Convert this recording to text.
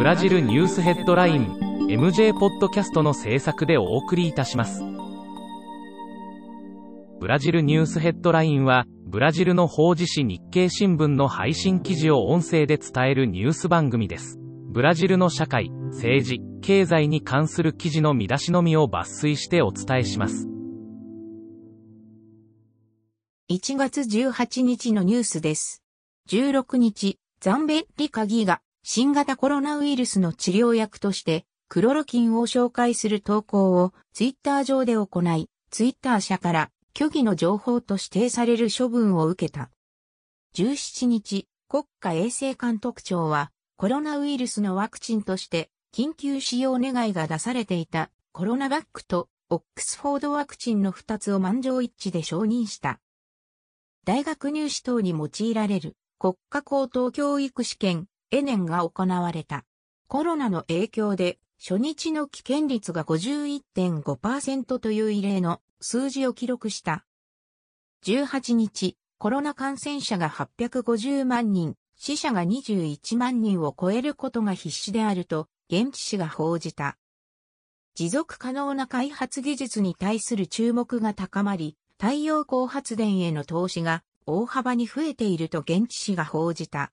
ブラジルニュースヘッドライン MJ ポッドキャストの制作でお送りいたします。ブラジルニュースヘッドラインはブラジルの法事紙日経新聞の配信記事を音声で伝えるニュース番組です。ブラジルの社会政治経済に関する記事の見出しのみを抜粋してお伝えします。1月18日のニュースです。16日、ザンベッリカギが新型コロナウイルスの治療薬としてクロロキンを紹介する投稿をツイッター上で行い、ツイッター社から虚偽の情報と指定される処分を受けた。17日、国家衛生監督庁はコロナウイルスのワクチンとして緊急使用願いが出されていたコロナバックとオックスフォードワクチンの2つを満場一致で承認した。大学入試等に用いられる国家高等教育試験エネンが行われた。コロナの影響で初日の危険率が51.5%という異例の数字を記録した。18日、コロナ感染者が850万人、死者が21万人を超えることが必至であると、現地紙が報じた。持続可能な開発技術に対する注目が高まり、太陽光発電への投資が大幅に増えていると現地紙が報じた。